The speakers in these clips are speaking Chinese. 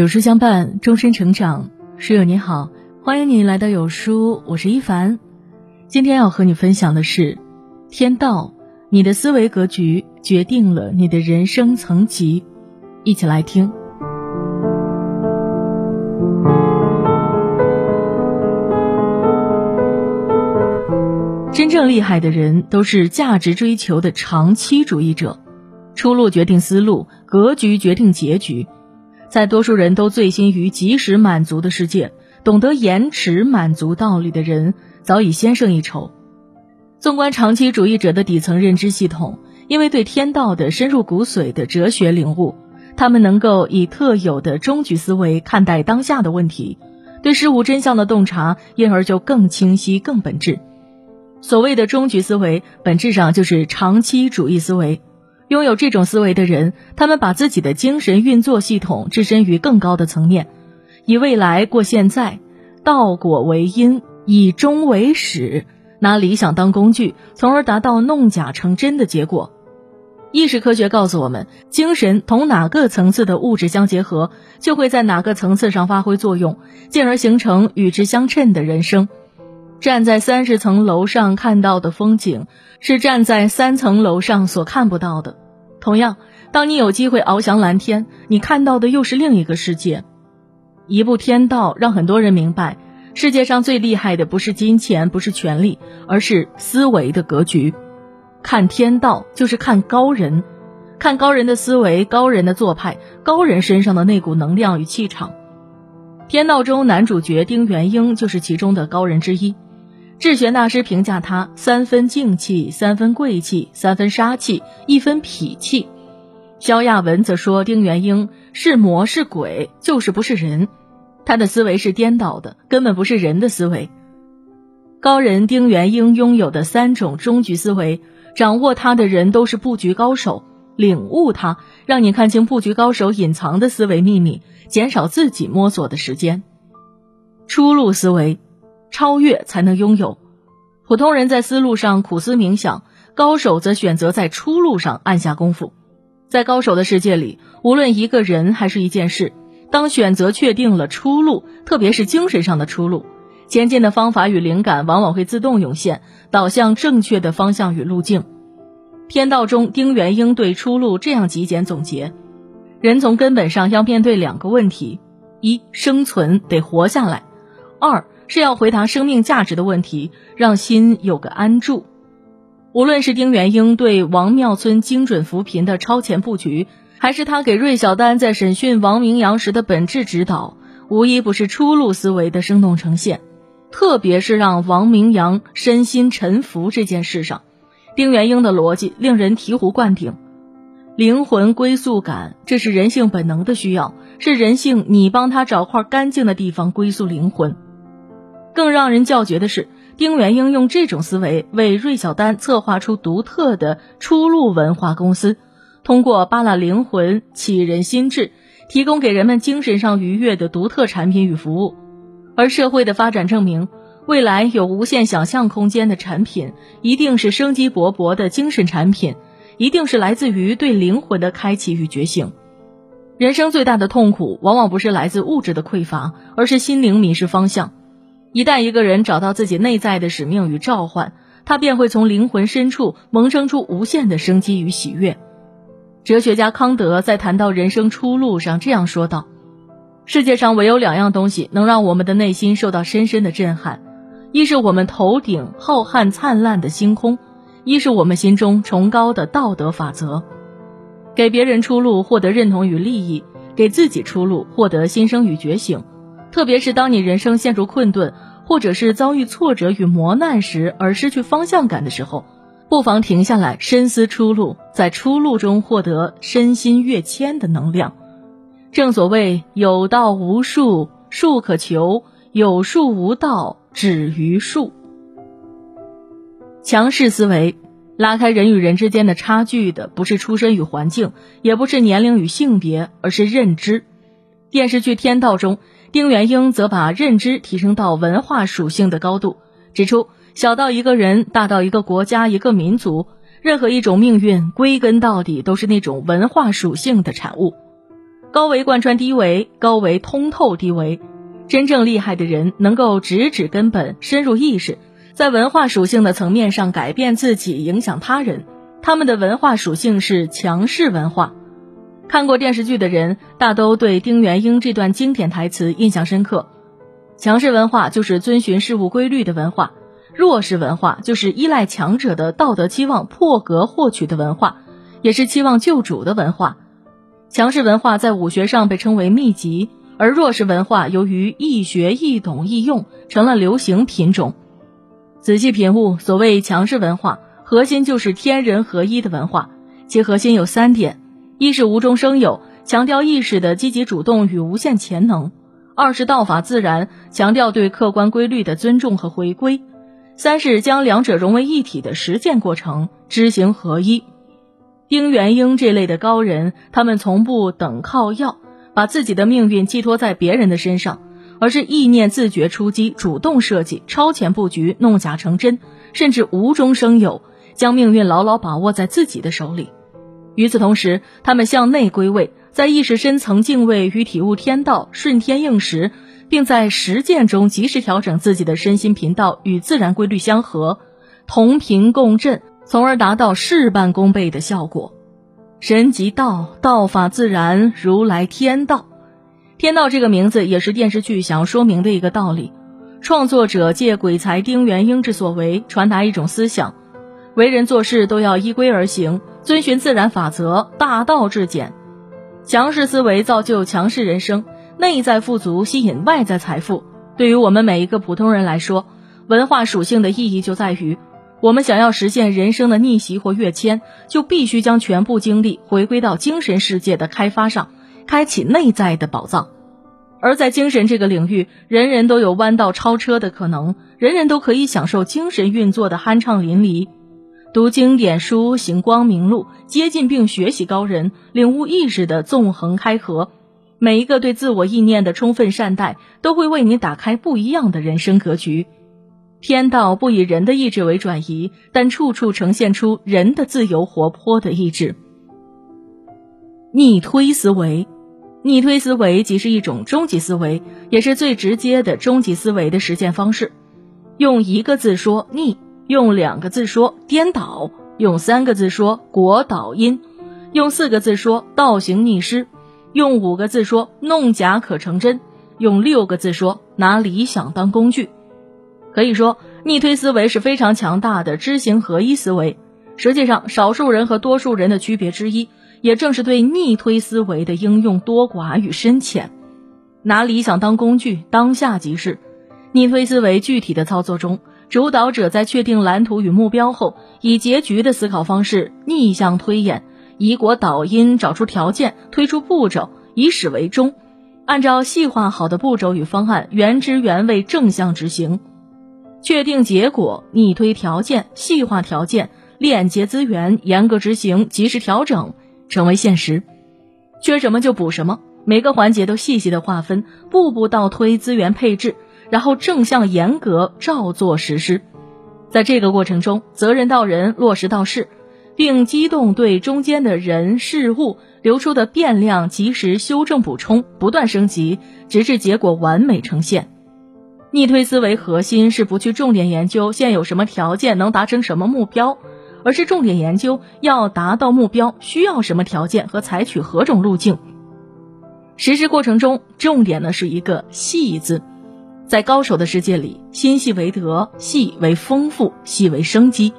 有书相伴，终身成长。书友你好，欢迎你来到有书，我是一凡。今天要和你分享的是：天道，你的思维格局决定了你的人生层级。一起来听。真正厉害的人都是价值追求的长期主义者。出路决定思路，格局决定结局。在多数人都醉心于及时满足的世界，懂得延迟满足道理的人早已先胜一筹。纵观长期主义者的底层认知系统，因为对天道的深入骨髓的哲学领悟，他们能够以特有的终局思维看待当下的问题，对事物真相的洞察因而就更清晰、更本质。所谓的终局思维，本质上就是长期主义思维。拥有这种思维的人，他们把自己的精神运作系统置身于更高的层面，以未来过现在，道果为因，以终为始，拿理想当工具，从而达到弄假成真的结果。意识科学告诉我们，精神同哪个层次的物质相结合，就会在哪个层次上发挥作用，进而形成与之相称的人生。站在三十层楼上看到的风景，是站在三层楼上所看不到的。同样，当你有机会翱翔蓝天，你看到的又是另一个世界。一部天道让很多人明白，世界上最厉害的不是金钱，不是权力，而是思维的格局。看天道就是看高人，看高人的思维、高人的做派、高人身上的那股能量与气场。天道中男主角丁元英就是其中的高人之一。智玄大师评价他三分静气，三分贵气，三分杀气，一分痞气。萧亚文则说丁元英是魔是鬼，就是不是人。他的思维是颠倒的，根本不是人的思维。高人丁元英拥有的三种终局思维，掌握他的人都是布局高手。领悟他，让你看清布局高手隐藏的思维秘密，减少自己摸索的时间。出路思维。超越才能拥有。普通人在思路上苦思冥想，高手则选择在出路上按下功夫。在高手的世界里，无论一个人还是一件事，当选择确定了出路，特别是精神上的出路，前进的方法与灵感往往会自动涌现，导向正确的方向与路径。天道中，丁元英对出路这样极简总结：人从根本上要面对两个问题：一，生存得活下来；二。是要回答生命价值的问题，让心有个安住。无论是丁元英对王庙村精准扶贫的超前布局，还是他给芮小丹在审讯王明阳时的本质指导，无一不是出路思维的生动呈现。特别是让王明阳身心沉浮这件事上，丁元英的逻辑令人醍醐灌顶。灵魂归宿感，这是人性本能的需要，是人性你帮他找块干净的地方归宿灵魂。更让人叫绝的是，丁元英用这种思维为芮小丹策划出独特的出路文化公司，通过扒拉灵魂、启人心智，提供给人们精神上愉悦的独特产品与服务。而社会的发展证明，未来有无限想象空间的产品，一定是生机勃勃的精神产品，一定是来自于对灵魂的开启与觉醒。人生最大的痛苦，往往不是来自物质的匮乏，而是心灵迷失方向。一旦一个人找到自己内在的使命与召唤，他便会从灵魂深处萌生出无限的生机与喜悦。哲学家康德在谈到人生出路上这样说道：“世界上唯有两样东西能让我们的内心受到深深的震撼，一是我们头顶浩瀚灿烂的星空，一是我们心中崇高的道德法则。给别人出路，获得认同与利益；给自己出路，获得新生与觉醒。”特别是当你人生陷入困顿，或者是遭遇挫折与磨难时，而失去方向感的时候，不妨停下来深思出路，在出路中获得身心跃迁的能量。正所谓有道无术，术可求；有术无道，止于术。强势思维拉开人与人之间的差距的，不是出身与环境，也不是年龄与性别，而是认知。电视剧《天道》中。丁元英则把认知提升到文化属性的高度，指出小到一个人，大到一个国家、一个民族，任何一种命运，归根到底都是那种文化属性的产物。高维贯穿低维，高维通透低维。真正厉害的人能够直指根本，深入意识，在文化属性的层面上改变自己，影响他人。他们的文化属性是强势文化。看过电视剧的人大都对丁元英这段经典台词印象深刻。强势文化就是遵循事物规律的文化，弱势文化就是依赖强者的道德期望破格获取的文化，也是期望救主的文化。强势文化在武学上被称为秘籍。而弱势文化由于易学易懂易用，成了流行品种。仔细品悟，所谓强势文化，核心就是天人合一的文化。其核心有三点：一是无中生有，强调意识的积极主动与无限潜能；二是道法自然，强调对客观规律的尊重和回归；三是将两者融为一体的实践过程，知行合一。丁元英这类的高人，他们从不等靠要。把自己的命运寄托在别人的身上，而是意念自觉出击，主动设计，超前布局，弄假成真，甚至无中生有，将命运牢牢把握在自己的手里。与此同时，他们向内归位，在意识深层敬畏与体悟天道，顺天应时，并在实践中及时调整自己的身心频道与自然规律相合，同频共振，从而达到事半功倍的效果。神即道，道法自然，如来天道。天道这个名字也是电视剧想要说明的一个道理。创作者借鬼才丁元英之所为，传达一种思想：为人做事都要依规而行，遵循自然法则，大道至简。强势思维造就强势人生，内在富足吸引外在财富。对于我们每一个普通人来说，文化属性的意义就在于。我们想要实现人生的逆袭或跃迁，就必须将全部精力回归到精神世界的开发上，开启内在的宝藏。而在精神这个领域，人人都有弯道超车的可能，人人都可以享受精神运作的酣畅淋漓。读经典书，行光明路，接近并学习高人，领悟意识的纵横开合。每一个对自我意念的充分善待，都会为你打开不一样的人生格局。天道不以人的意志为转移，但处处呈现出人的自由活泼的意志。逆推思维，逆推思维即是一种终极思维，也是最直接的终极思维的实践方式。用一个字说逆，用两个字说颠倒，用三个字说国倒音，用四个字说倒行逆施，用五个字说弄假可成真，用六个字说拿理想当工具。可以说，逆推思维是非常强大的知行合一思维。实际上，少数人和多数人的区别之一，也正是对逆推思维的应用多寡与深浅。拿理想当工具，当下即是。逆推思维具体的操作中，主导者在确定蓝图与目标后，以结局的思考方式逆向推演，以果导因，找出条件，推出步骤，以始为终，按照细化好的步骤与方案，原汁原味正向执行。确定结果，逆推条件，细化条件，链接资源，严格执行，及时调整，成为现实。缺什么就补什么，每个环节都细细的划分，步步倒推资源配置，然后正向严格照做实施。在这个过程中，责任到人，落实到事，并机动对中间的人事物流出的变量及时修正补充，不断升级，直至结果完美呈现。逆推思维核心是不去重点研究现有什么条件能达成什么目标，而是重点研究要达到目标需要什么条件和采取何种路径。实施过程中，重点呢是一个“细”字，在高手的世界里，心细为德，细为丰富，细为生机。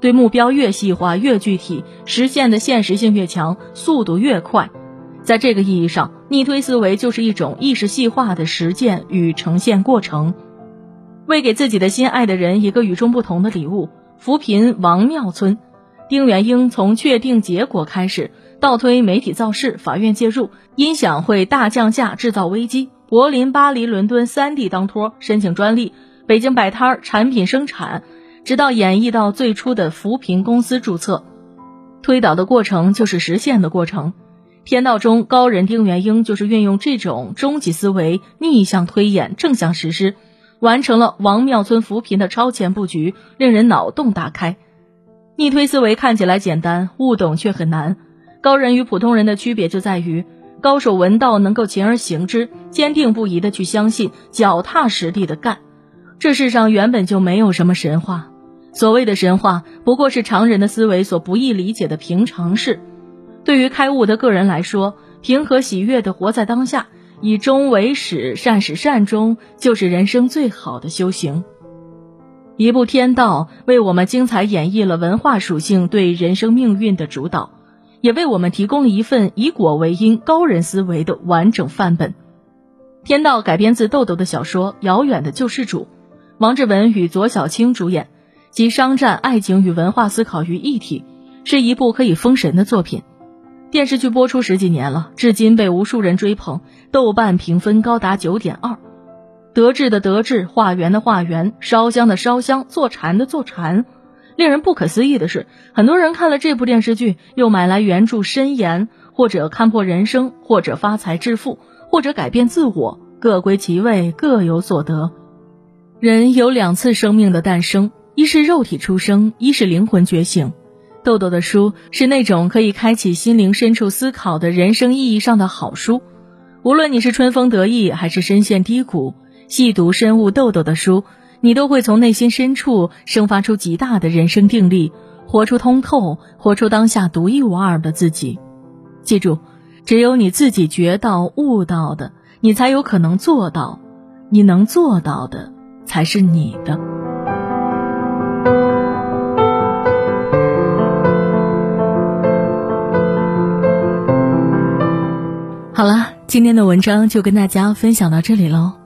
对目标越细化越具体，实现的现实性越强，速度越快。在这个意义上，逆推思维就是一种意识细化的实践与呈现过程。为给自己的心爱的人一个与众不同的礼物，扶贫王庙村，丁元英从确定结果开始，倒推媒体造势、法院介入、音响会大降价制造危机、柏林、巴黎、伦敦三地当托申请专利、北京摆摊产品生产，直到演绎到最初的扶贫公司注册，推导的过程就是实现的过程。天道中高人丁元英就是运用这种终极思维，逆向推演，正向实施，完成了王庙村扶贫的超前布局，令人脑洞大开。逆推思维看起来简单，悟懂却很难。高人与普通人的区别就在于，高手闻道能够勤而行之，坚定不移的去相信，脚踏实地的干。这世上原本就没有什么神话，所谓的神话不过是常人的思维所不易理解的平常事。对于开悟的个人来说，平和喜悦的活在当下，以终为始，善始善终，就是人生最好的修行。一部天道为我们精彩演绎了文化属性对人生命运的主导。也为我们提供了一份以果为因、高人思维的完整范本。天道改编自豆豆的小说《遥远的救世主》，王志文与左小青主演，集商战、爱情与文化思考于一体，是一部可以封神的作品。电视剧播出十几年了，至今被无数人追捧，豆瓣评分高达九点二。德智的德智，化缘的化缘，烧香的烧香，坐禅的坐禅。令人不可思议的是，很多人看了这部电视剧，又买来原著深研，或者看破人生，或者发财致富，或者改变自我，各归其位，各有所得。人有两次生命的诞生，一是肉体出生，一是灵魂觉醒。豆豆的书是那种可以开启心灵深处思考的人生意义上的好书。无论你是春风得意，还是深陷低谷，细读深悟豆豆的书。你都会从内心深处生发出极大的人生定力，活出通透，活出当下独一无二的自己。记住，只有你自己觉到、悟到的，你才有可能做到；你能做到的，才是你的。好了，今天的文章就跟大家分享到这里喽。